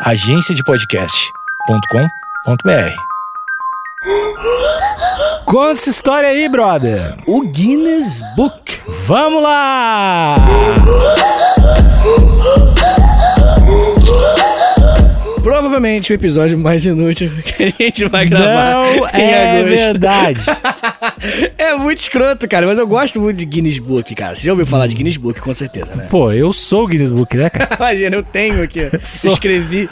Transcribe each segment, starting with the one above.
agenciadepodcast.com.br. Conta essa história aí, brother. O Guinness Book. Vamos lá! Provavelmente o episódio mais inútil que a gente vai gravar. Não em é agosto. verdade. é muito escroto, cara, mas eu gosto muito de Guinness Book, cara. Você já ouviu falar de Guinness Book, com certeza, né? Pô, eu sou o Guinness Book, né, cara? Imagina, eu tenho aqui. ó. Sou. Escrevi.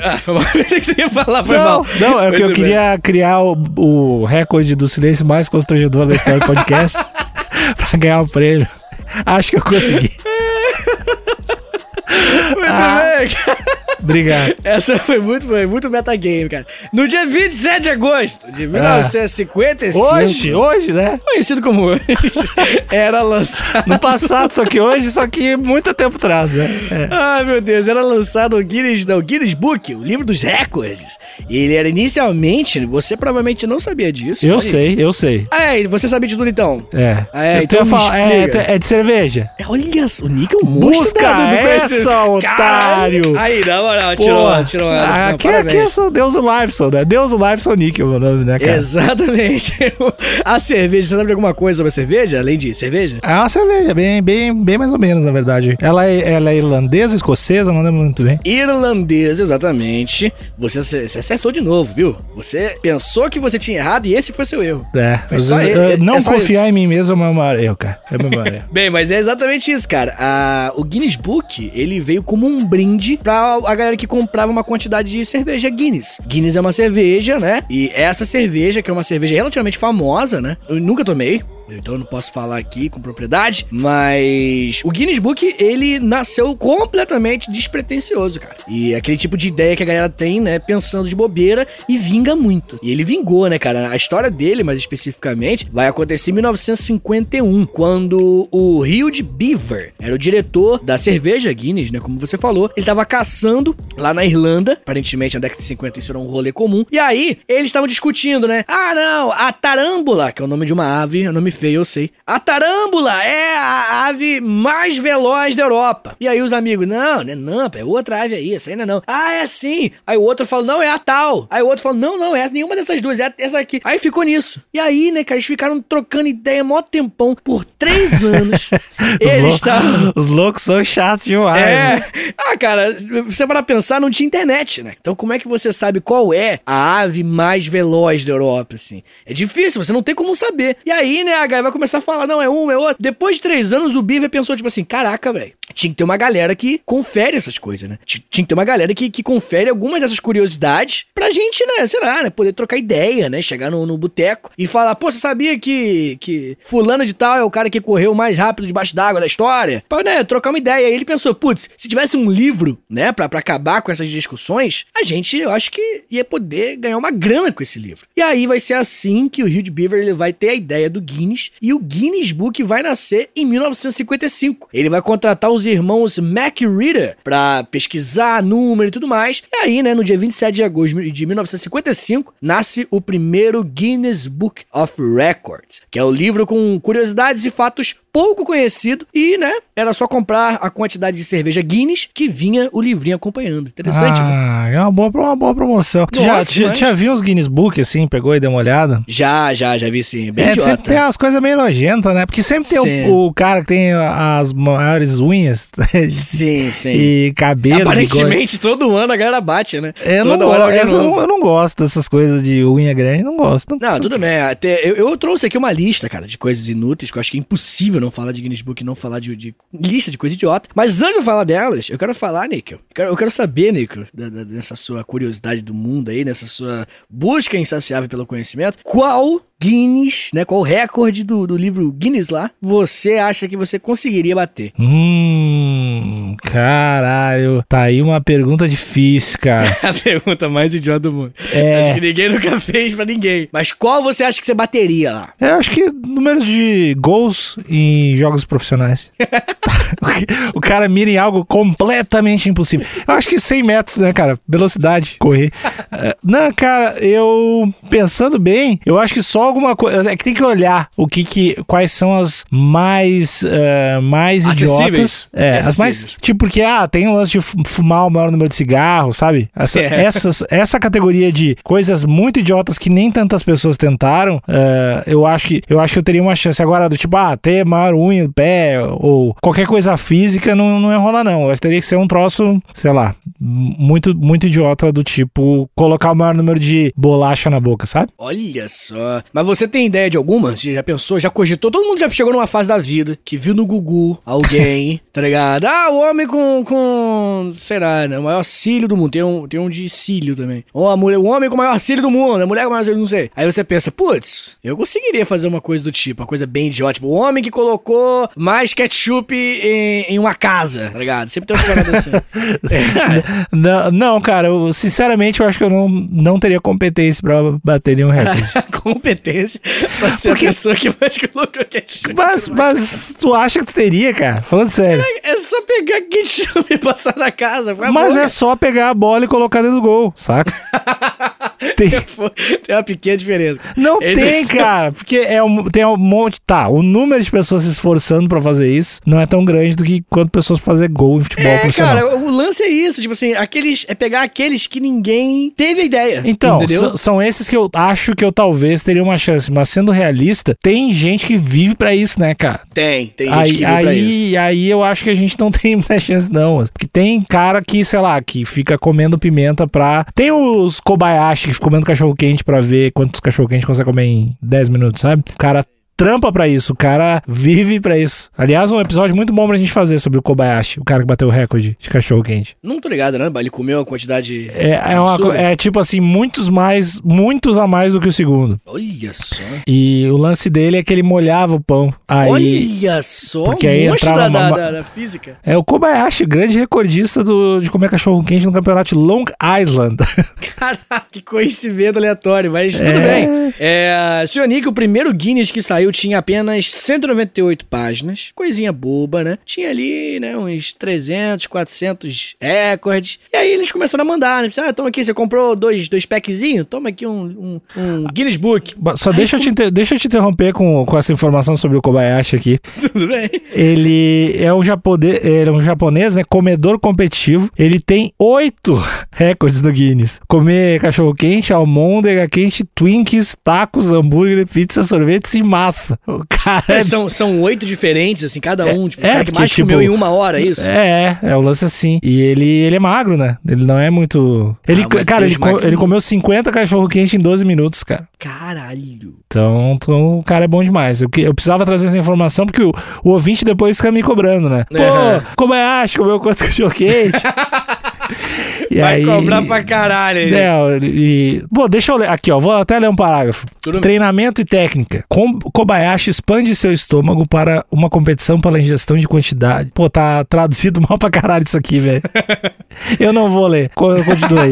Ah, foi mal. Pensei que você ia falar, foi não, mal. não, é que eu Muito queria criar o, o recorde do silêncio mais constrangedor da história do podcast pra ganhar o prêmio. Acho que eu consegui. bem. Muito Ah. bem, cara. Obrigado. Essa foi muito, foi muito metagame, cara. No dia 27 de agosto de 1955. Hoje, hoje, né? Conhecido como hoje. Era lançado. No passado, só que hoje, só que muito tempo atrás, né? É. Ai, meu Deus, era lançado o Guinness, não, o Guinness Book, o livro dos recordes. Ele era inicialmente, você provavelmente não sabia disso. Eu sei, eu sei. Ah, é, você sabia de tudo então? É. É, Eu então falar- é, é de cerveja. É, Olha, o Nick é um monstro Busca da- do essa, otário. Aí, na moral, Pô, tirou, tirou. ah, não, aqui, parabéns. eu sou Deus o Liveson, né? Deus o Liveson Nick, é o meu nome, né, cara? Exatamente. a cerveja, você sabe de alguma coisa sobre a cerveja, além de cerveja? É uma cerveja, bem, bem, bem mais ou menos, na verdade. Ela é, ela é irlandesa, escocesa, não lembro muito bem. Irlandesa, exatamente. Você, você acertou de novo, viu? Você pensou que você tinha errado e esse foi seu erro. É, Foi só e- eh, é- não é só confiar em mim mesmo é o meu maior erro, cara. É o meu maior erro. Bem, mas é exatamente isso, cara. A- o Guinness Book, ele veio como um brinde pra a galera que comprava uma quantidade de cerveja Guinness. Guinness é uma cerveja, né? E essa cerveja, que é uma cerveja relativamente famosa, né? Eu nunca tomei. Então eu não posso falar aqui com propriedade, mas o Guinness Book, ele nasceu completamente despretensioso, cara. E é aquele tipo de ideia que a galera tem, né, pensando de bobeira e vinga muito. E ele vingou, né, cara? A história dele, mais especificamente, vai acontecer em 1951, quando o Rio de Beaver era o diretor da cerveja Guinness, né, como você falou. Ele tava caçando lá na Irlanda, aparentemente na década de 50 isso era um rolê comum. E aí, eles estavam discutindo, né? Ah, não, a tarâmbula, que é o nome de uma ave, é um nome feio, eu sei. A tarâmbula é a ave mais veloz da Europa. E aí os amigos, não, né, não, é outra ave aí, essa não é não. Ah, é sim. Aí o outro fala, não, é a tal. Aí o outro fala, não, não, é nenhuma dessas duas, é essa aqui. Aí ficou nisso. E aí, né, cara, eles ficaram trocando ideia mó tempão, por três anos. Os, eles estavam... os loucos são chatos demais. né? É. Ah, cara, você para pensar, não tinha internet, né? Então como é que você sabe qual é a ave mais veloz da Europa, assim? É difícil, você não tem como saber. E aí, né, a vai começar a falar, não, é um, é outro. Depois de três anos, o Beaver pensou, tipo assim, caraca, velho, tinha que ter uma galera que confere essas coisas, né? Ti- Tinha que ter uma galera que, que confere algumas dessas curiosidades pra gente, né, sei lá, né, poder trocar ideia, né? Chegar no, no boteco e falar, pô, você sabia que, que fulano de tal é o cara que correu mais rápido debaixo d'água da história? Pra, né, trocar uma ideia. Aí ele pensou, putz, se tivesse um livro, né, pra, pra acabar com essas discussões, a gente, eu acho que ia poder ganhar uma grana com esse livro. E aí vai ser assim que o Rio de Beaver vai ter a ideia do Guinness e o Guinness Book vai nascer em 1955. Ele vai contratar os irmãos MacReader pra pesquisar número e tudo mais. E aí, né, no dia 27 de agosto de 1955, nasce o primeiro Guinness Book of Records, que é o livro com curiosidades e fatos pouco conhecido e, né, era só comprar a quantidade de cerveja Guinness que vinha o livrinho acompanhando. Interessante, né? Ah, é uma boa, uma boa promoção. Tu já, Nossa, já, já viu os Guinness Book, assim, pegou e deu uma olhada? Já, já, já vi sim. Bem É, idiota. sempre tem umas coisas meio nojentas, né? Porque sempre tem o, o cara que tem as maiores unhas Sim, sim. e cabelo. Aparentemente, todo ano a galera bate, né? Eu não, Toda hora eu não, eu não gosto dessas coisas de unha grande, não gosto. Não, tudo bem. Até, eu, eu trouxe aqui uma lista, cara, de coisas inúteis, que eu acho que é impossível não falar de Guinness Book e não falar de, de lista de coisa idiota. Mas antes de eu falar delas, eu quero falar, Nickel. Eu quero, eu quero saber, da- dessa sua curiosidade do mundo aí, nessa sua busca insaciável pelo conhecimento, qual Guinness, né? Qual recorde do, do livro Guinness lá você acha que você conseguiria bater? Hum, caralho. Tá aí uma pergunta difícil, cara. A pergunta mais idiota do mundo. É. Acho que ninguém nunca fez pra ninguém. Mas qual você acha que você bateria lá? Eu acho que números de gols em jogos profissionais. o cara mira em algo completamente impossível. Eu acho que 100 metros, né, cara? Velocidade, correr. É, Não, cara, eu pensando bem, eu acho que só alguma coisa. É que tem que olhar o que que. Quais são as mais. eh, mais Acessíveis. idiotas. É, as mais. Acessíveis. Tipo, porque, ah, tem o lance de fu- fumar o maior número de cigarros, sabe? Essa, É. essas, essa categoria de coisas muito idiotas que nem tantas pessoas tentaram, eh, eu, acho que, eu acho que eu teria uma chance. Agora, do tipo, ah, ter maior unha do pé ou qualquer coisa física não, não ia rolar, não. Eu teria que ser um troço, sei lá, muito, muito idiota do tipo colocar o maior número de bolacha na boca, sabe? Olha só. Mas você tem ideia de alguma? Você já pensou, já cogitou? Todo mundo já chegou numa fase da vida que viu no Gugu alguém, tá ligado? Ah, o homem com, com sei lá, né, o maior cílio do mundo. Tem um, tem um de cílio também. Ou a mulher, o homem com o maior cílio do mundo, a mulher com o maior cílio, não sei. Aí você pensa, putz, eu conseguiria fazer uma coisa do tipo, uma coisa bem idiota. Tipo, o homem que colocou mais ketchup em, em uma casa, tá ligado? Sempre tem uma parada assim. É. Não, não, cara, eu, sinceramente eu acho que eu não, não teria competência pra bater nenhum recorde. competência pra ser Porque- a pessoa que mais colocou ketchup. Mas, mas tu acha que tu teria, cara? Falando sério. É só pegar ketchup e passar na casa. Mas é só pegar a bola e colocar dentro do gol, saca? Tem- Tem uma pequena diferença. Não Ele- tem, cara, porque é um, tem um monte. Tá, o número de pessoas se esforçando pra fazer isso não é tão grande do que quanto pessoas pra fazer gol em futebol É, profissional. cara, o lance é isso. Tipo assim, aqueles. É pegar aqueles que ninguém teve ideia. Então, são esses que eu acho que eu talvez teria uma chance, mas sendo realista, tem gente que vive pra isso, né, cara? Tem, tem gente Aí, que vive pra isso. aí, aí eu acho que a gente não tem muita chance, não. Porque tem cara que, sei lá, que fica comendo pimenta pra. Tem os Kobayashi ficam comendo cachorro quente pra ver quantos cachorro quente consegue comer em 10 minutos, sabe? O cara trampa pra isso, o cara vive pra isso. Aliás, um episódio muito bom pra gente fazer sobre o Kobayashi, o cara que bateu o recorde de cachorro quente. Não tô ligado, né? Ele comeu uma quantidade. É, é, uma, é tipo assim, muitos mais, muitos a mais do que o segundo. Olha só. E o lance dele é que ele molhava o pão. Aí. Olha só. Porque aí um entrava da, uma- da- da física. É o Kobayashi, grande recordista do, de comer cachorro quente no campeonato Long Island. Caraca, que conhecimento aleatório, mas tudo É. bem. É, Sr. Nick, o primeiro Guinness que saiu tinha apenas 198 páginas, coisinha boba, né? Tinha ali, né, uns 300, 400 recordes. E aí eles começaram a mandar, né? Ah, toma aqui, você comprou dois, dois packzinhos? Toma aqui um, um, um Guinness Book. Só deixa eu, te, inter- deixa eu te interromper com, com essa informação sobre o Kobayashi aqui. Tudo bem? Ele é um japonês, ele é um japonês, né? Comedor competitivo. Ele tem oito recordes do Guinness: comer cachorro quente, almôndega quente, Twinkies, tacos, hambúrguer, pizza, sorvetes e massa. O cara é São, são oito diferentes, assim, cada um. Tipo, é, o cara que mais tipo, comeu em uma hora, é isso? É, é, é o lance assim. E ele, ele é magro, né? Ele não é muito. Ele, Ah, cara, ele, ele comeu 50 cachorro quente em 12 minutos, cara. Caralho. Então, então o cara é bom demais. Eu, eu precisava trazer essa informação porque o, o ouvinte depois fica me cobrando, né? Pô, como é acho comeu quantos cachorro quente? E Vai aí- cobrar pra caralho aí. É, e, pô, deixa eu ler. Aqui, ó. Vou até ler um parágrafo. Tudo bem. Treinamento e técnica. Com- Kobayashi expande seu estômago para uma competição pela ingestão de quantidade. Pô, tá traduzido mal pra caralho isso aqui, velho. eu não vou ler. Co- Continua aí.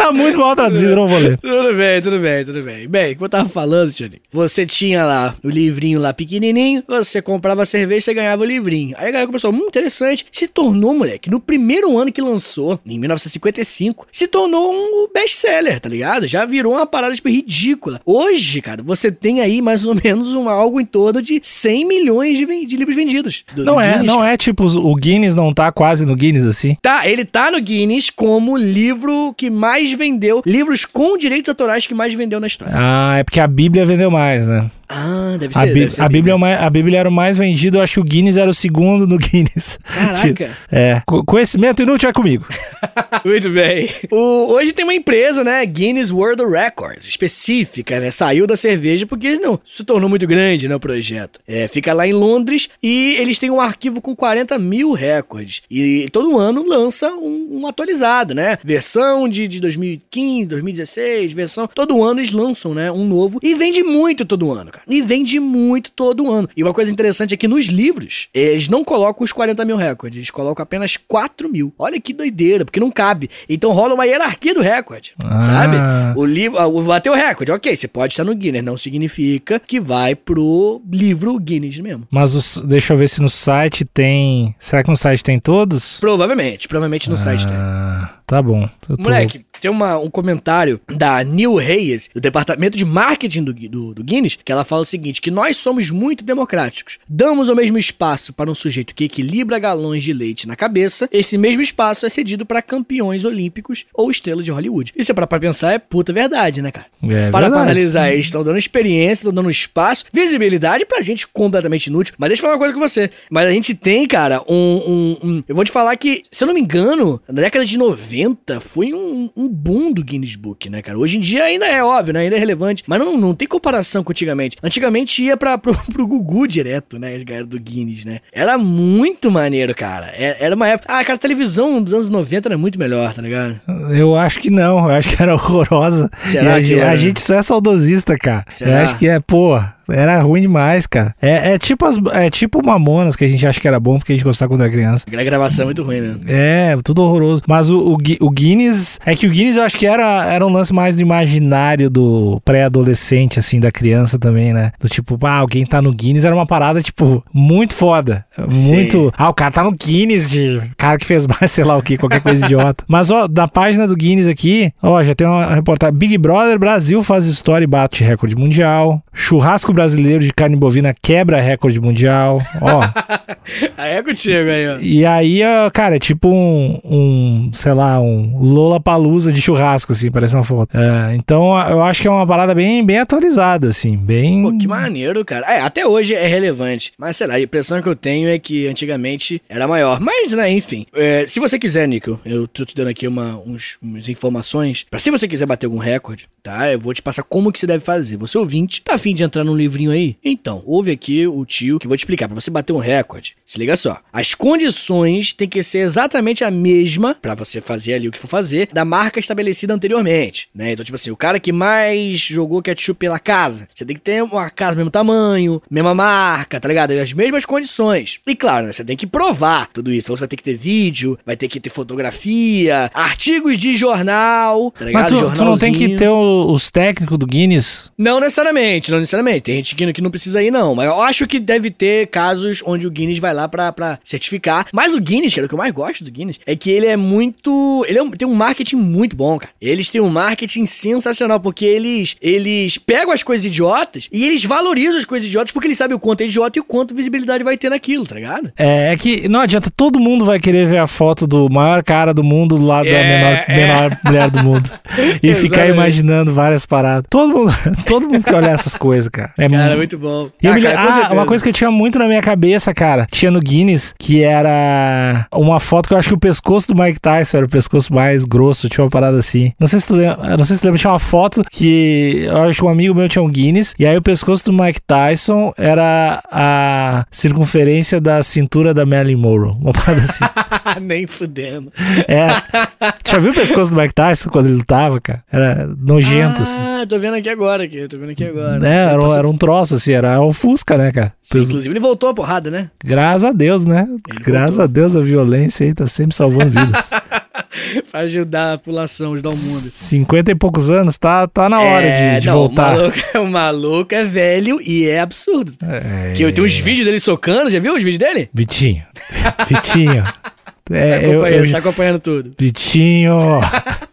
Tá muito mal traduzido, eu não vou ler. Tudo bem, tudo bem, tudo bem. Bem, como eu tava falando, Nick, você tinha lá o livrinho lá pequenininho, você comprava cerveja, você ganhava o livrinho. Aí a galera começou, hum, interessante. Se tornou, moleque, no primeiro ano que lançou, em 1955, se tornou um best-seller, tá ligado? Já virou uma parada, tipo, ridícula. Hoje, cara, você tem aí mais ou menos um, algo em torno de 100 milhões de, de livros vendidos. Do- Não do é, Guinness, não é tipo o Guinness não tá quase no Guinness assim. Tá, ele tá no Guinness como livro que mais vendeu, livros com direitos autorais que mais vendeu na história. Ah, é porque a Bíblia vendeu mais, né? Ah, deve A, ser. Bí- deve ser a Bíblia, é o mais- a Bíblia era o mais vendido, eu acho que o Guinness era o segundo no Guinness. Caraca. É, co- conhecimento inútil é comigo. Muito bem. O- hoje tem uma empresa, né? Guinness World Records, específica, né? Saiu da cerveja porque não se tornou muito grande, né? O projeto. É, fica lá em Londres e eles têm um arquivo com 40 mil recordes. E todo ano lança um, um atualizado, né? Versão de, de 2015, 2016, versão. Todo ano eles lançam, né? Um novo. E vende muito todo ano, cara. E vende muito todo ano. E uma coisa interessante é que nos livros, eles não colocam os 40 mil recordes, eles colocam apenas 4 mil. Olha que doideira, porque não cabe. Então rola uma hierarquia do recorde, Ah. sabe? O livro, ah, bateu o recorde, ok, você pode estar no Guinness, não significa que vai pro livro Guinness mesmo. Mas os- deixa eu ver se no site tem. Será que no site tem todos? Provavelmente, provavelmente no site tem. Ah, tá bom. Tô- Moleque, Tem uma, um comentário da Neil Reyes, do departamento de marketing do, do, do Guinness, que ela fala o seguinte: que nós somos muito democráticos. Damos o mesmo espaço para um sujeito que equilibra galões de leite na cabeça, esse mesmo espaço é cedido para campeões olímpicos ou estrelas de Hollywood. Isso é pra, pra pensar, é puta verdade, né, cara? É para verdade. analisar, eles estão dando experiência, estão dando espaço, visibilidade pra gente completamente inútil. Mas deixa eu falar uma coisa com você. Mas a gente tem, cara, um, um- um- Eu vou te falar que, se eu não me engano, na década de 90 foi um, um boom do Guinness Book, né, cara? Hoje em dia ainda é óbvio, né? Ainda é relevante. Mas não, não tem comparação com antigamente. Antigamente ia pra, pro, pro Gugu direto, né? As galera do Guinness, né? Era muito maneiro, cara. É- Era uma época. Ah, cara, a televisão dos anos 90 era muito melhor, tá ligado? Eu acho que não, eu acho que era horrorosa. Será E a, que gente- era? a gente só é saudosista, cara. Será? Eu acho que é, pô, era ruim demais, cara. É, é tipo as, é tipo Mamonas, que a gente acha que era bom porque a gente gostava quando era criança. A gravação é muito ruim, né? É, tudo horroroso. Mas o, o, o Guinness. É que o Guinness eu acho que era, era um lance mais do imaginário do pré-adolescente, assim, da criança também, né? Do tipo, ah, alguém tá no Guinness era uma parada, tipo, muito foda. Muito. Ah, o cara tá no Guinness, de cara que fez mais, sei lá o que, qualquer coisa idiota. Mas, ó, da página do Guinness aqui, ó, já tem uma reportagem. Big Brother Brasil faz história e bate recorde mundial. Churrasco brasileiro de carne bovina quebra recorde mundial. Ó. Aí é contigo aí, ó. E aí, cara, é tipo um, um, sei lá, um Lola Palusa de churrasco, assim, parece uma foto. É, então, eu acho que é uma parada bem, bem atualizada, assim, bem. Pô, que maneiro, cara. É, até hoje é relevante. Mas sei lá, a impressão que eu tenho é que antigamente era maior. Mas, né, enfim. É, se você quiser, Nico, eu tô te dando aqui uma, uns, umas informações. Pra se você quiser bater algum recorde, tá? Eu vou te passar como que você deve fazer. Você ouvinte, tá afim de entrar num livrinho aí? Então, ouve aqui o tio que vou te explicar. Pra você bater um recorde, se liga só. As condições têm que ser exatamente a mesma pra você fazer ali o que for fazer da marca estabelecida anteriormente, né? Então, tipo assim, o cara que mais jogou ketchup pela casa, você tem que ter uma casa do mesmo tamanho, mesma marca, tá ligado? As mesmas condições. E claro, né, você tem que provar tudo isso. Então você vai ter que ter vídeo, vai ter que ter fotografia, artigos de jornal, tá ligado? Mas tu, tu não tem que ter o- os técnicos do Guinness? Não necessariamente, não necessariamente. Tem gente que, que não precisa ir, não. Mas eu acho que deve ter casos onde o Guinness vai lá pra, pra certificar. Mas o Guinness, cara, o que eu mais gosto do Guinness é que ele é muito. Ele é um- tem um marketing muito bom, cara. Eles têm um marketing sensacional, porque eles, eles pegam as coisas idiotas e eles valorizam as coisas idiotas porque eles sabem o quanto é idiota e o quanto visibilidade vai ter naquilo, tá ligado? É, é que não adianta, todo mundo vai querer ver a foto do maior cara do mundo do lado da É, menor, é. menor mulher do mundo. e ficar imaginando várias paradas. Todo mundo, todo mundo quer olhar essas coisas, cara. É Cara, mu- muito bom. Ah, me cara, ah, uma coisa que eu tinha muito na minha cabeça, cara, tinha no Guinness, que era uma foto que eu acho que o pescoço do Mike Tyson era o pescoço mais grosso, tinha uma parada assim. Não sei se tu lembra, não sei se tu lembra, tinha uma foto que eu acho que um amigo meu tinha um Guinness, e aí o pescoço do Mike Tyson era a circunferência da cintura da Marilyn Monroe, uma parada assim. Nem fudendo. É. Tu já viu o pescoço do Mike Tyson quando ele lutava, cara? Era nojento, assim. Ah, tô vendo aqui agora, aqui. Tô vendo aqui agora. É, era, um- era um troço, assim, era um Fusca, né, cara? Sim, inclusive ele voltou a porrada, né? Graças a Deus, né? Graças voltou. a Deus a violência aí tá sempre salvando vidas. pra ajudar a população, ajudar o mundo. 50 e poucos anos, tá, tá na hora É, de, de não, voltar. O maluco, o maluco é velho e é absurdo. É, Que eu tenho uns vídeos dele socando, já viu os vídeos dele? Vitinho. Vitinho. Tá É, eu, acompanhando, eu- tá acompanhando tudo. Vitinho.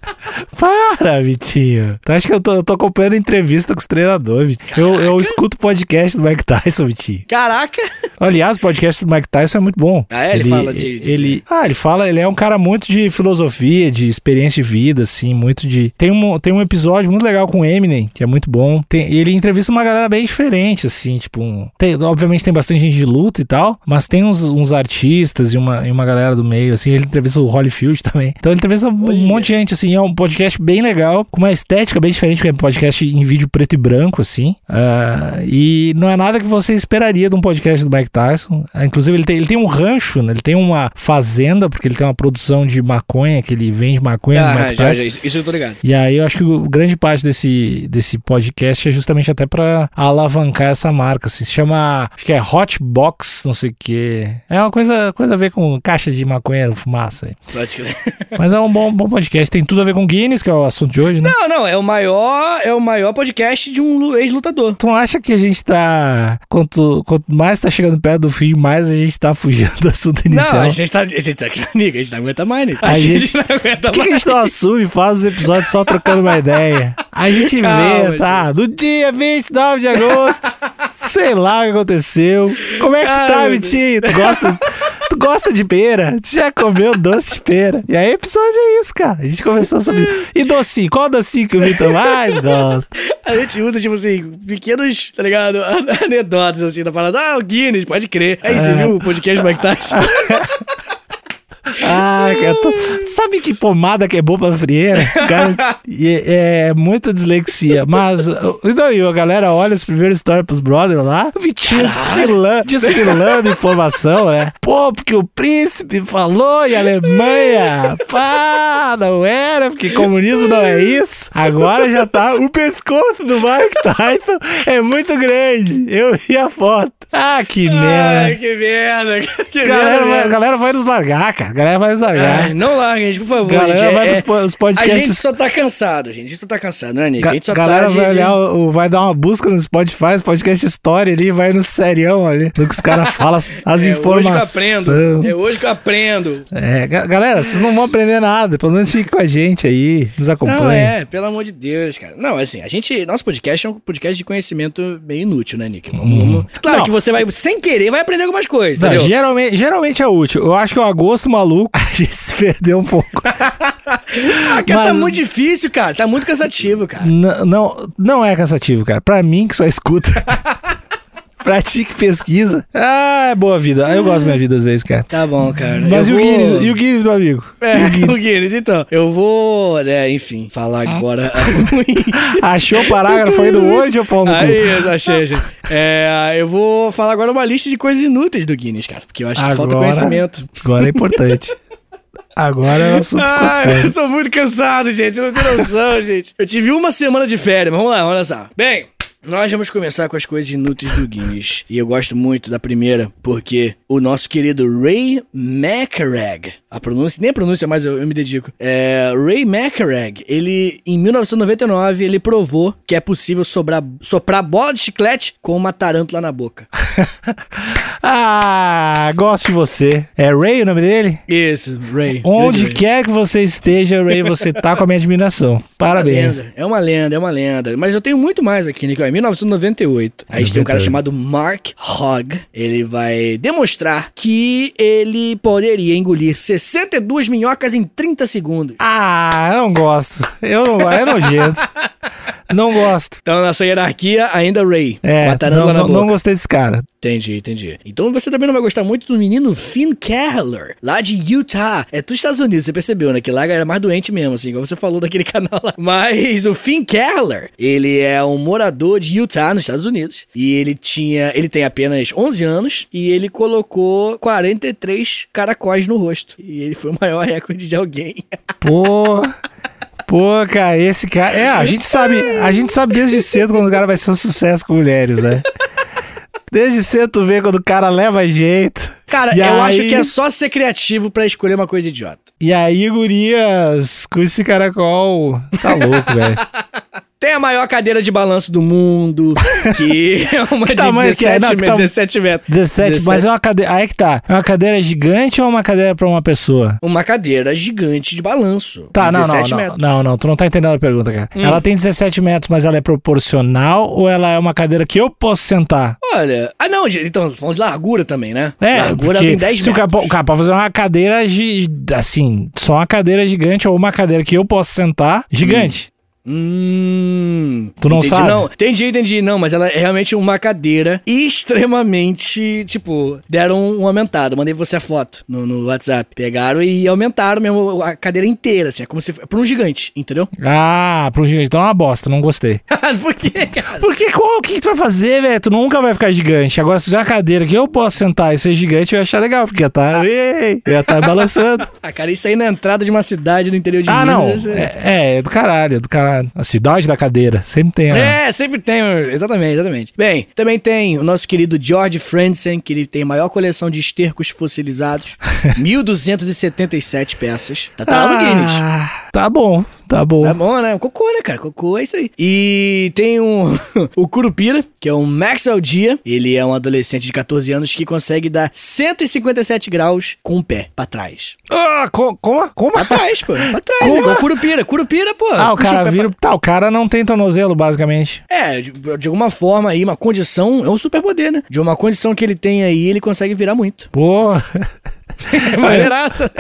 Para, Vitinho. Tu acha que eu tô, eu tô acompanhando entrevista com os treinadores? Eu, eu escuto podcast do Mike Tyson, Vitinho. Caraca! Aliás, o podcast do Mike Tyson é muito bom. Ah, é? Ele fala de- de- Ele, ah, ele fala, ele é um cara muito de filosofia, de experiência de vida, assim, muito de. Tem um, tem um episódio muito legal com o Eminem, que é muito bom. Tem, ele entrevista uma galera bem diferente, assim, tipo. um- tem- obviamente tem bastante gente de luta e tal, mas tem uns, uns artistas e uma, e uma galera do meio, assim. Ele entrevista o Holyfield também. Então ele entrevista um monte de gente, assim. É um podcast bem legal, com uma estética bem diferente, porque é um podcast em vídeo preto e branco, assim. Ah, e não é nada que você esperaria de um podcast do Mike Tyson. Ah, inclusive, ele tem, ele tem um rancho, né? ele tem uma fazenda, porque ele tem uma produção de maconha, que ele vende maconha Ah, Mike já, Tyson. já, isso, isso eu tô ligado. E aí eu acho que grande parte desse, desse podcast é justamente até pra alavancar essa marca. assim. Se chama, acho que é Hot Box, não sei o que. É uma coisa, coisa a ver com caixa de maconha, fumaça. aí. Pode crer. Mas é um bom, bom podcast, tem tudo a ver com Guinness. que é o assunto de hoje, né? Não, não, é o maior, é o maior podcast de um lu- ex-lutador. Tu acha que a gente tá. Quanto, quanto mais tá chegando perto do fim, mais a gente tá fugindo do assunto inicial? Não, a gente tá. A gente tá a gente não aguenta mais, Nick. A, A gente, gente- não aguenta que, que a mais. gente não assume e faz os episódios só trocando uma ideia? A gente Calma, vê, tá? No dia 29 de agosto, sei lá o que aconteceu. Como é que tu Ai, tá, meu Vitinho? Tu gosta, tu gosta de pera? Já comeu doce de pera? E aí, episódio é isso, cara. A gente conversou sobre. E docinho? Qual docinho que o Vitor mais gosta? A gente usa, tipo assim, pequenos, tá ligado? Anedotas, assim, da parada. Ah, o Guinness, pode crer. Aí, você É. viu o podcast do Mike Tyson? Ah, cara, tô- sabe que pomada que é boa pra frieira? Cara, é, é muita dislexia. Mas, não, e a galera olha os primeiros stories pros brothers lá, o Vitinho desfilando, desfilando informação, né? Pô, porque o príncipe falou em Alemanha. Pá, não era, porque comunismo não é isso. Agora já tá, o pescoço do Mike Tyson é muito grande. Eu vi a foto. Ah, que Ai, merda. que merda. Que galera, merda. vai, a galera vai nos largar, cara. Galera vai. Ai, não larga, gente, por favor. Galera gente. vai É- pros po- os A podcasts. gente só tá cansado, gente. A gente só tá cansado, né, Nick? Ga- A gente só galera tá de... vai olhar, o, vai dar uma busca no Spotify, os podcast história ali, vai no serião ali, no que os caras falam, as, É informações. hoje que eu aprendo. É hoje que eu aprendo. É, ga- galera, vocês não vão aprender nada, pelo menos fiquem com a gente aí, nos acompanhem. Não, é, pelo amor de Deus, cara. Não, assim, a gente. Nosso podcast é um podcast de conhecimento meio inútil, né, Nick? Vamos- Claro Não. que você vai, sem querer, vai aprender algumas coisas, Não, entendeu? geralmente, geralmente é útil. Eu acho que o agosto maluco a gente se perdeu um pouco. Ah, cara, tá mas- muito difícil, cara. Tá muito cansativo, cara. N- não, não é cansativo, cara. Pra mim que só escuta. pra ti que pesquisa. Ah, é boa vida. Eu gosto da minha vida às vezes, cara. Tá bom, cara. Mas e Eu o vou- Guinness, e o Guinness, meu amigo? É, o o Guinness? Guinness, então. Eu vou, né, enfim, falar agora. Achou o parágrafo aí do Word ou pau no cu? Aí, eu achei, gente. É, eu vou falar agora uma lista de coisas inúteis do Guinness, cara. Porque eu acho que falta conhecimento. Agora é importante. Agora o assunto ficou Ai, sério. eu sou muito cansado, gente. Você não tem noção, gente. Eu tive uma semana de férias, mas vamos lá, olha só. Bem, nós vamos começar com as coisas inúteis do Guinness. E eu gosto muito da primeira, porque o nosso querido Ray McRag, a pronúncia, nem a pronúncia, mas eu, eu me dedico. É, Ray McRag, ele, em 1999, ele provou que é possível sobrar, soprar bola de chiclete com uma tarântula na boca. Ah, gosto de você. É Ray o nome dele? Isso, Ray. Onde Ray. quer que você esteja, Ray, você tá com a minha admiração. Parabéns. Lenda, É uma lenda, é uma lenda. Mas eu tenho muito mais aqui, Nico. É 1998. A gente tem um cara 98. chamado Mark Hogg. Ele vai demonstrar que ele poderia engolir 62 minhocas em 30 segundos. Ah, eu não gosto. Eu não, é nojento. Não gosto. Então, na sua hierarquia, ainda Ray. É, não, não, não gostei desse cara. Entendi, entendi. Então você também não vai gostar muito do menino Finn Keller, lá de Utah. É dos Estados Unidos, você percebeu, né? Que lá era mais doente mesmo, assim, igual você falou daquele canal lá. Mas o Finn Keller, ele é um morador de Utah, nos Estados Unidos. E ele tinha. Ele tem apenas 11 anos e ele colocou 43 caracóis no rosto. E ele foi o maior recorde de alguém. Pô. Pô, cara, esse cara. É, a gente sabe, a gente sabe desde cedo quando o cara vai ser um sucesso com mulheres, né? Desde cedo tu vê quando o cara leva jeito. Cara, E eu aí- acho que é só ser criativo pra escolher uma coisa idiota. E aí, gurias, com esse caracol. Tá louco, velho. Tem a maior cadeira de balanço do mundo, que é uma de que é? 17, Não, que me- tam- 17 metros. 17, mas é uma cadeira. Aí que tá. É uma cadeira gigante ou é uma cadeira pra uma pessoa? Uma cadeira gigante de balanço. Tá, de não, não, 17 não, metros. não, não, tu não tá entendendo a pergunta, cara. Hum. Ela tem 17 metros, mas ela é proporcional ou ela é uma cadeira que eu posso sentar? Olha. Ah, não, então, falando de largura também, né? É, largura tem 10 se metros. o cara pode fazer uma cadeira, assim, só uma cadeira gigante ou uma cadeira que eu posso sentar, gigante. Hum. Tu não entendi, sabe? Não, entendi, entendi. Não, mas ela é realmente uma cadeira extremamente. Tipo, deram um aumentado. Mandei você a foto no, no WhatsApp. Pegaram e aumentaram mesmo a cadeira inteira, assim. É como se. Pra um gigante, entendeu? Ah, pro gigante, então é uma bosta, não gostei. Por quê, cara? Porque qual, o que, que tu vai fazer, velho? Tu nunca vai ficar gigante. Agora, se fizer uma cadeira que eu posso sentar e ser gigante, eu ia achar legal, porque ia tá, ei, ia tá balançando. Ah, cara, isso aí na entrada de uma cidade no interior de ah, Minas. não. isso É, é, é do caralho, é do caralho. A cidade da cadeira, sempre tem a... É, sempre tem, exatamente, exatamente. Bem, também tem o nosso querido George Frentzen, que ele tem a maior coleção de estercos fossilizados, 1277 peças. Tá, tá lá no Guinness. Tá bom, Tá bom. Tá bom, né? Cocô, né, cara? Cocô é isso aí. E tem um, o Curupira, que é um Maxwell Dia. Ele é um adolescente de 14 anos que consegue dar 157 graus com o pé pra trás. Ah, co- como? Como? Pra trás, pô. Pra trás. Como? É igual Curupira. Curupira, pô. Ah, o cara vira. Tá, o cara não tem tornozelo, basicamente. pra- É, de, de alguma forma aí, uma condição, é um superpoder, né? De uma condição que ele tem aí, ele consegue virar muito. Pô. Maneiraça.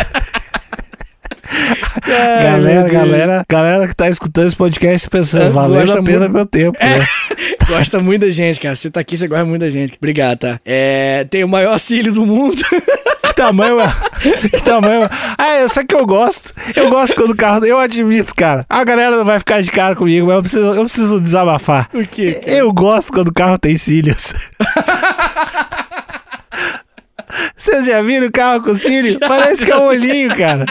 Galera, galera, galera que tá escutando esse podcast pensando, É, valeu a pena muito. meu tempo, né? Gosta muito da gente, cara. Você tá aqui, você gosta muito da gente. Obrigado, tá? É, tem o maior cílio do mundo. Que tamanho, é? que tamanho. é? Ah, é, só que eu gosto. Eu gosto quando o carro. Eu admito, cara. A galera não vai ficar de cara comigo, mas eu preciso, eu preciso desabafar. o quê? Eu gosto quando o carro tem cílios. Vocês já viram o carro com cílio? Parece que é um olhinho, cara.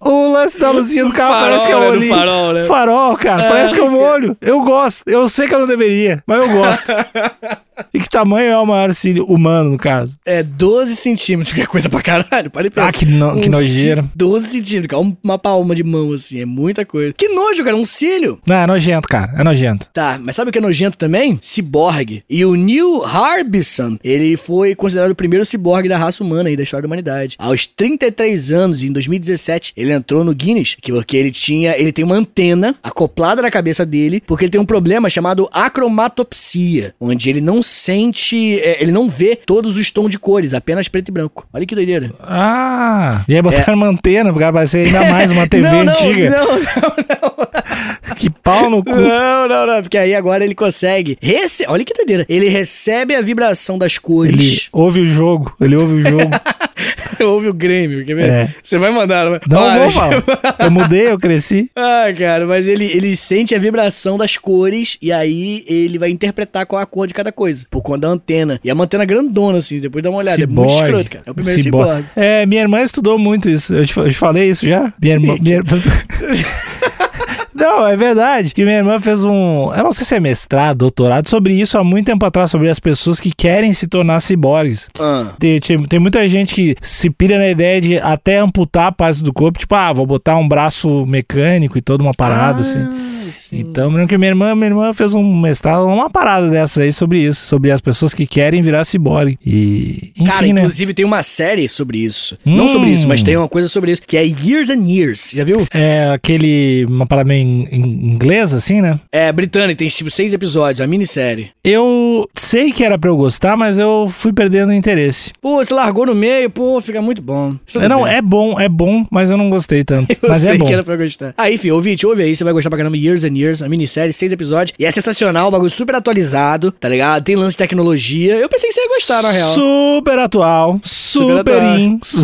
O lance da luzinha do carro farol, parece que é um né? Do olhinho. farol, né? Farol, cara. É. Parece que é um olho. Eu gosto. Eu sei que eu não deveria, mas eu gosto. e que tamanho é o maior cílio humano, no caso? É 12 centímetros, que é coisa pra caralho. Para e pensa. Ah, que no- que Um nojeira. ci- 12 centímetros, cara. um- Uma palma de mão, assim. É muita coisa. Que nojo, cara. Um cílio. Não, é nojento, cara. É nojento. Tá, mas sabe o que é nojento também? Ciborgue. E o Neil Harbison, ele foi considerado o primeiro ciborgue da raça humana aí, da história da humanidade. Aos 33 anos, em 2017, ele entrou no Guinness, que- porque ele tinha, ele tem uma antena acoplada na cabeça dele, porque ele tem um problema chamado acromatopsia, onde ele não sente, é, ele não vê todos os tons de cores, apenas preto e branco. Olha que doideira. Ah! E aí botaram uma antena pro cara parecer ainda mais uma TV É. não, antiga. Não, não, não. Que pau no cu. Não, não, não, porque aí agora ele consegue. Rece... Olha que doideira. Ele recebe a vibração das Ele cores. ouve o jogo. Ele ouve o jogo. Ouve o Grêmio, quer ver? É. Você vai mandar, não vai? Não Olha, vou falar. Eu mudei, eu cresci. Ah, cara, mas ele, ele sente a vibração das cores e aí ele vai interpretar qual é a cor de cada coisa. Por conta da antena. E é uma antena grandona, assim, depois dá uma olhada. É muito Ciborgue. escroto, cara. É o primeiro Ciborgue. ciborgue. É, minha irmã estudou muito isso. Eu te, eu te falei isso já? Minha irmã. Minha irmã... Não, é verdade. Que minha irmã fez um. Eu não sei se é mestrado, doutorado, sobre isso há muito tempo atrás, sobre as pessoas que querem se tornar ciborgues. Ah. Tem, tem, tem muita gente que se pira na ideia de até amputar partes do corpo, tipo, ah, vou botar um braço mecânico e toda uma parada, assim. Ah, sim. Então, lembro que minha irmã, minha irmã fez um mestrado, uma parada dessa aí sobre isso, sobre as pessoas que querem virar ciborgue. E, enfim, Cara, né? inclusive tem uma série sobre isso. Não Hum. sobre isso, mas tem uma coisa sobre isso, que é Years and Years. Já viu? É aquele, uma parada meio em, em inglês, assim, né? É britânico, tem tipo seis episódios, a minissérie. Eu sei que era pra eu gostar, mas eu fui perdendo o interesse. Pô, você largou no meio, pô, fica muito bom. É, não, é bom, é bom, mas eu não gostei tanto. Eu mas sei é bom. que era pra gostar. Ah, enfim, ouvinte, ouve aí, você vai gostar pra caramba. Years and Years, a minissérie, seis episódios. E é sensacional, um bagulho super atualizado, tá ligado? Tem lance de tecnologia. Eu pensei que você ia gostar, na real. Super atual, super, atual. in,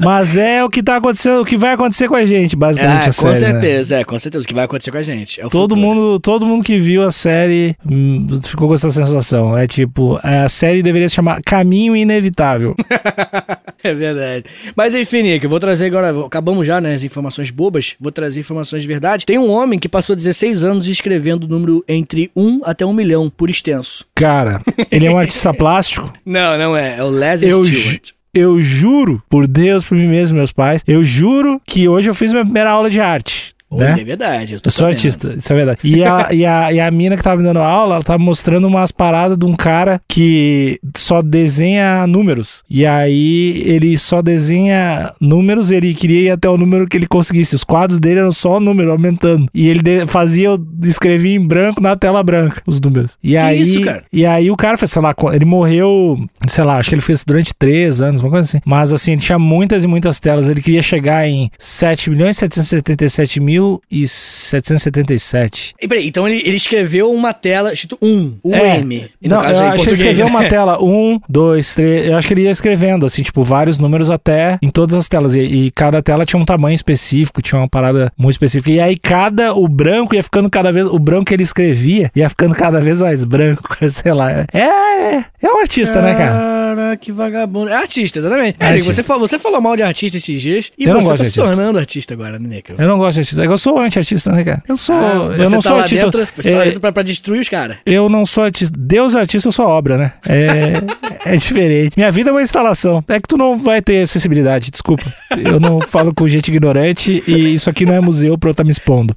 mas é o que tá acontecendo, o que vai acontecer com a gente, basicamente. É, a com série, né? certeza, é, com certeza. O que vai acontecer com a gente. É o Todo futuro. mundo, todo mundo que viu a série hum, ficou com essa sensação. É tipo, a série deveria se chamar Caminho Inevitável. É verdade. Mas enfim, Nick, eu vou trazer agora. Acabamos já, né? As informações bobas. Vou trazer informações de verdade. Tem um homem que passou 16 anos escrevendo o número entre 1 até 1 milhão, por extenso. Cara, ele é um artista plástico. Não, não é. É o Les Eu, Stewart. Eu juro, por Deus, por mim mesmo, meus pais, eu juro que hoje eu fiz minha primeira aula de arte. Né? é verdade. Eu, tô Eu sou sabendo. artista, isso é verdade. E a, e, a, e a mina que tava me dando aula, ela tava mostrando umas paradas de um cara que só desenha números. E aí ele só desenha números, ele queria ir até o número que ele conseguisse. Os quadros dele eram só número, aumentando. E ele de- fazia, escrevia em branco na tela branca os números. E aí, isso, cara? E aí o cara fez, sei lá, ele morreu, sei lá, acho que ele fez durante três anos, uma coisa assim. Mas assim, ele tinha muitas e muitas telas. Ele queria chegar em 7 milhões 777 mil e 777. E peraí, então ele, ele escreveu uma tela escrito 1, o É. M. Não, eu acho que ele escreveu né? uma tela, um, dois, três. Eu acho que ele ia escrevendo, assim, tipo, vários números até em todas as telas. E, e cada tela tinha um tamanho específico, tinha uma parada muito específica. E aí cada, o branco ia ficando cada vez, o branco que ele escrevia ia ficando cada vez mais branco, sei lá. É, é, é um artista, né, cara? Que vagabundo. É artista, exatamente. É artista. Você, falou, você falou mal de artista esses dias e Eu você tá se artista. tornando artista agora, né, Nico? Eu não gosto de artista. Eu sou anti-artista, né, cara? Eu sou. Ah, eu não tá sou artista. Dentro, você tá é, dentro pra, pra destruir os caras. eu não sou artista. Deus é artista, eu sou obra, né? É, é diferente. Minha vida é uma instalação. É que tu não vai ter acessibilidade, desculpa. Eu não falo com gente ignorante e isso aqui não é museu pra eu estar me expondo.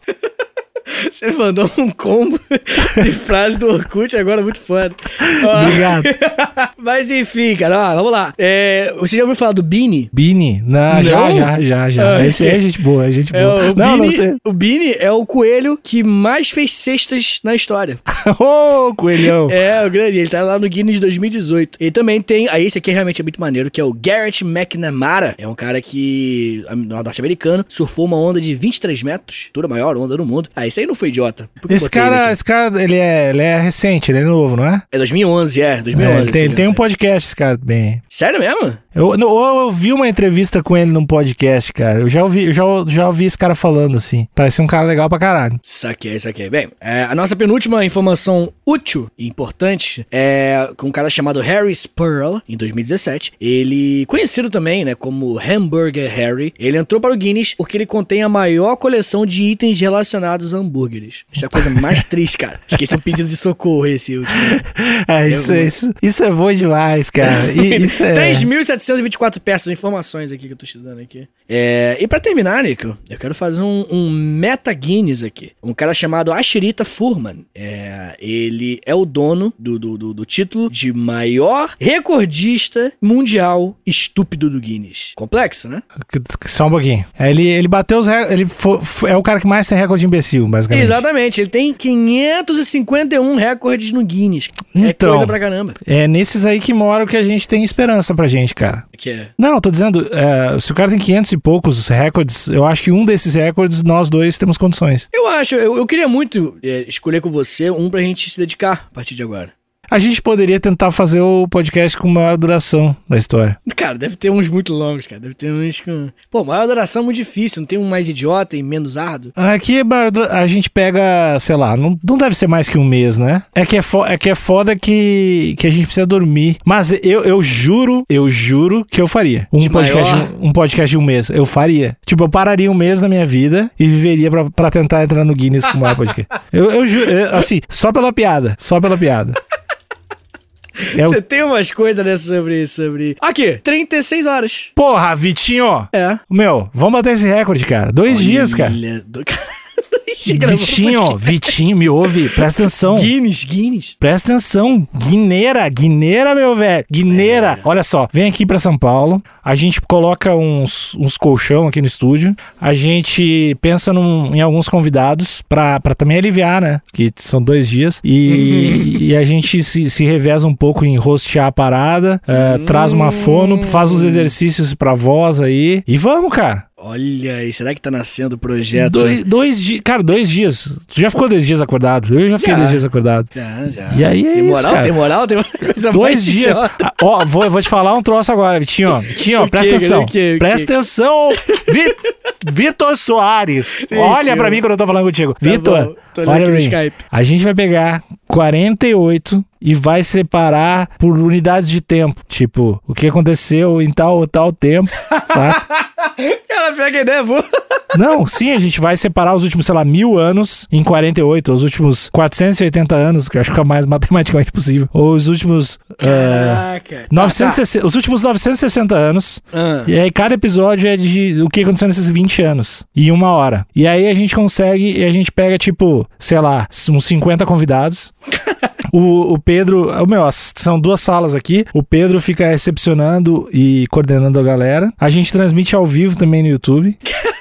Você mandou um combo de frase do Orkut agora muito foda. Obrigado. Mas enfim, cara, ó, vamos lá. É, você já ouviu falar do Bini? Bini? Não, já, Não? já, já, já. Ah, Esse é gente boa, é gente É, boa. o, não, Bini não sei. o Bini é o coelho que mais fez cestas na história. Ô, coelhão. É, o grande, ele tá lá no Guinness 2018. Ele também tem, aí esse aqui realmente é muito maneiro, que é o Garrett McNamara. É um cara que, é norte-americano, surfou uma onda de 23 metros, toda maior onda do mundo. Ah, esse aí não idiota. Eu Esse botei ele cara, esse cara, ele é, ele é recente, ele é novo, não é? É 2011, é, 2011. É, ele tem, esse ele tem um evento. podcast, esse cara, bem. Sério mesmo? Eu, eu, eu vi uma entrevista com ele num podcast, cara. Eu já ouvi, eu já, já ouvi esse cara falando, assim. Parece um cara legal pra caralho. Saquei, saquei. Bem, é, a nossa penúltima informação útil e importante é com um cara chamado Harry Spurl, em 2017. Ele, conhecido também, né, como Hamburger Harry, ele entrou para o Guinness porque ele contém a maior coleção de itens relacionados a hambúrgueres. Isso é a coisa mais triste, cara. Esqueci um pedido de socorro esse último. É, isso, Eu- isso, isso é bom demais, cara. E, isso é... 3.724 peças de informações aqui que eu tô estudando aqui. É, e pra terminar, Nico, eu quero fazer um, um meta Guinness aqui. Um cara chamado Ashirita Furman. É, ele é o dono do, do, do- do título de maior recordista mundial estúpido do Guinness. Complexo, né? Só um pouquinho. Ele, ele bateu os recordes. Ele fo- fo- é o cara que mais tem recorde de imbecil, basicamente. Exatamente, ele tem 551 recordes no Guinness. é Então. coisa pra caramba. É nesses aí que mora o que a gente tem esperança pra gente, cara. Que é. Não, tô dizendo, é, se o cara tem 500 e poucos recordes, eu acho que um desses recordes nós dois temos condições. Eu acho, eu, eu queria muito é, escolher com você um pra gente se dedicar a partir de agora. A gente poderia tentar fazer o podcast com maior duração da história. Cara, deve ter uns muito longos, cara. Deve ter uns com. Pô, maior duração é muito difícil. Não tem um mais idiota e menos árduo. Aqui dura- a gente pega, sei lá, não, não deve ser mais que um mês, né? É que é, fo é, que é foda que, que a gente precisa dormir. Mas eu, eu juro, eu juro que eu faria. Um De podcast, maior? de um, um podcast de um mês. Eu faria. Tipo, eu pararia um mês na minha vida e viveria pra, pra tentar entrar no Guinness com o maior podcast. eu, eu juro, eu- assim, só pela piada. Só pela piada. É o- Você tem umas coisas dessas sobre. sobre... Aqui, 36 horas. Porra, Vitinho! É. Meu, vamos bater esse recorde, cara. Dois dias, cara. Olha, do- Vitinho. Vitinho, me ouve, presta atenção. Guinness, Guinness. Presta atenção, Guineira, Guineira, meu velho, Guineira. Olha só, vem aqui pra São Paulo, a gente coloca uns, uns colchão aqui no estúdio, a gente pensa num- em alguns convidados pra, pra também aliviar, né? Que são dois dias, e, e a gente se, se reveza um pouco em rostear a parada, eh, traz uma fono, faz os exercícios pra voz aí, e vamos, cara. Olha aí, será que tá nascendo o projeto? Dois, dois dias, cara, dois dias. Tu já ficou dois dias acordado? Eu já fiquei Já. dois dias acordado. Já, já. E aí é tem isso, moral, cara. tem moral, tem coisa Dois dias. Ah, Ó, vou, vou te falar um troço agora, Vitinho. ó. Vitinho, ó, presta atenção. presta atenção. Vi- Vitor Soares. olha sim, pra mim quando eu tô falando contigo. Tá Vitor, olha pra. Skype. A gente vai pegar 48 e vai separar por unidades de tempo. Tipo, o que aconteceu em tal ou tal tempo, tá? Cara, pega ideia, vou. Não, sim, a gente vai separar os últimos, sei lá, mil anos em 48, os últimos 480 anos, que eu acho que é o mais matematicamente possível, ou os últimos. eh, Caraca. 960, Os últimos 960 anos. Ah, E aí cada episódio é de o que aconteceu nesses 20 anos. Em uma hora. E aí a gente consegue, e a gente pega, tipo, sei lá, uns 50 convidados. O, o Pedro, o meu, são duas salas aqui. O Pedro fica recepcionando e coordenando a galera. A gente transmite ao vivo também no YouTube.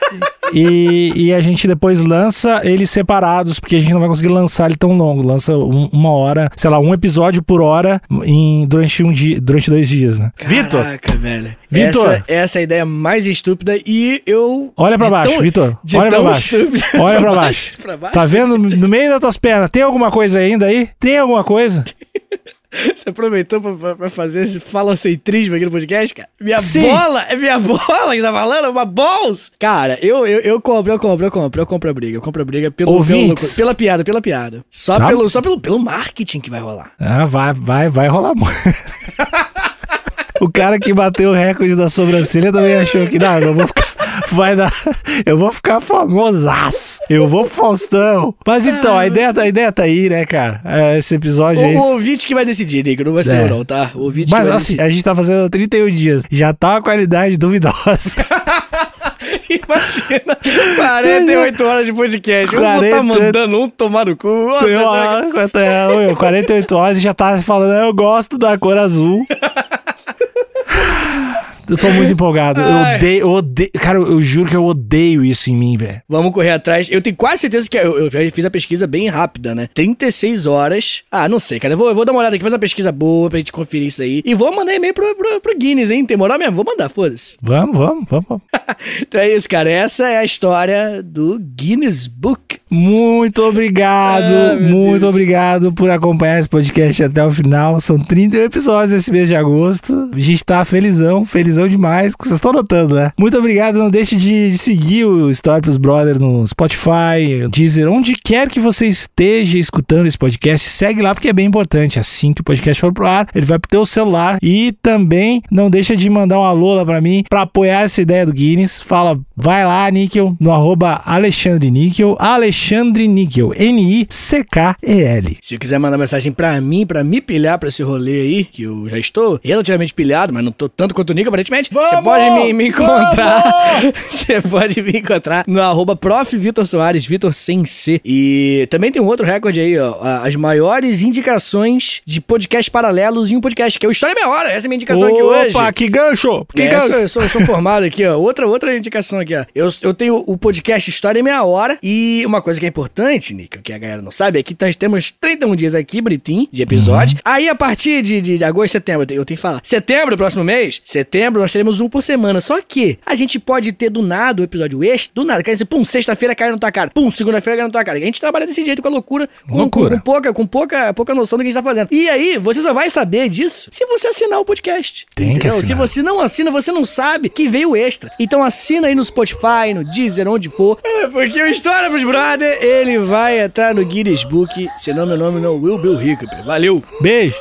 E, e a gente depois lança eles separados, porque a gente não vai conseguir lançar ele tão longo. Lança um- uma hora, sei lá, um episódio por hora em, durante um dia, durante dois dias, né? Vitor, Caraca, velho. Vitor. Essa, essa é a ideia mais estúpida e eu. olha pra baixo, tão- Vitor. Olha pra baixo. Olha pra baixo. pra baixo. Tá vendo no meio das tuas pernas? Tem alguma coisa ainda aí? Tem alguma coisa? Você aproveitou pra, pra- fazer esse falocentrismo aqui no podcast, cara? Minha Sim. bola! É minha bola que tá falando? Uma balls! Cara, eu, eu, eu compro, eu compro, eu compro, eu compro a briga. Eu compro a briga pelo, pelo- pela piada, pela piada. Só, Tá. pelo, só pelo, pelo marketing que vai rolar. Ah, vai, vai, vai rolar muito. O cara que bateu o recorde da sobrancelha também achou que, não, eu vou ficar, vai dar. Eu vou ficar famosaço. Eu vou pro Faustão. Mas então, a ideia, a ideia tá aí, né, cara? É, Esse episódio O, aí. o ouvinte que vai decidir, Nico. Não vai ser É. eu, não, tá? O ouvinte Mas assim, a gente tá fazendo há 31 dias. Já tá uma qualidade duvidosa. Imagina, 48 horas de podcast. Eu vou 40 estar mandando um tomar no cu. Nossa, Eu, eu, 48 horas e já tá falando, eu gosto da cor azul. Eu tô muito empolgado. Eu Ai. odeio, eu odeio. Cara, eu juro que eu odeio isso em mim, velho. Vamos correr atrás. Eu tenho quase certeza que eu, eu já fiz a pesquisa bem rápida, né? 36 horas. Ah, não sei, cara. Eu vou, eu vou dar uma olhada aqui, fazer uma pesquisa boa pra gente conferir isso aí. E vou mandar e-mail pro, pro, pro Guinness, hein? Tem moral mesmo? Vou mandar, foda-se. Vamos, vamos, vamos. vamos. Então é isso, cara. Essa é a história do Guinness Book. Muito obrigado, Ah, muito Deus. obrigado por acompanhar esse podcast até o final. São 31 episódios esse mês de agosto. A gente tá felizão, felizão demais, que vocês estão notando, né? Muito obrigado, não deixe de, de seguir o Story Pros Brothers no Spotify, Deezer, onde quer que você esteja escutando esse podcast, segue lá porque é bem importante. Assim que o podcast for pro ar, ele vai pro teu celular e também não deixa de mandar um alô lá pra mim pra apoiar essa ideia do Guinness. Fala, vai lá, Níquel, no arroba Alexandre Níquel, Alexandre Níquel, N-I-C-K-E-L. Se quiser mandar mensagem pra mim, pra me pilhar pra esse rolê aí, que eu já estou relativamente pilhado, mas não tô tanto quanto o Nico, aparentemente, você pode me, me encontrar. Você pode me encontrar no arroba prof. Vitor Soares, Vitor sem C. E também tem um outro recorde aí, ó. As maiores indicações de podcast paralelos em um podcast, que é o História Meia Hora. Essa é a minha indicação aqui hoje. Opa, que gancho! Que É, eu, gancho! sou, eu, sou, eu sou formado aqui, ó. Outra, outra indicação aqui, ó. Eu, eu tenho o podcast História em Meia Hora. E uma coisa que é importante, Nico, que a galera não sabe, é que nós temos 31 dias aqui, bonitinho, de episódio. Aí, a partir de, de, de agosto e setembro, eu tenho- eu tenho que falar. Setembro, próximo mês, setembro, nós teremos um por semana. Só que a gente pode ter do nada o episódio extra, do nada. Quer dizer, pum, sexta-feira caiu na tua cara. Pum, segunda-feira caiu na tua cara. A gente trabalha desse jeito, com a loucura, com, Loucura. com, com pouca, com pouca, pouca noção do que a gente tá fazendo. E aí, você só vai saber disso se você assinar o podcast. Tem que entendeu? Se assinar. você não assina, você não sabe que veio extra. Então assina aí no Spotify, no Deezer, onde for. É, porque o História pros brother, ele vai entrar no Guinness Book, senão meu nome não will Bill Hickman. Valeu, beijo!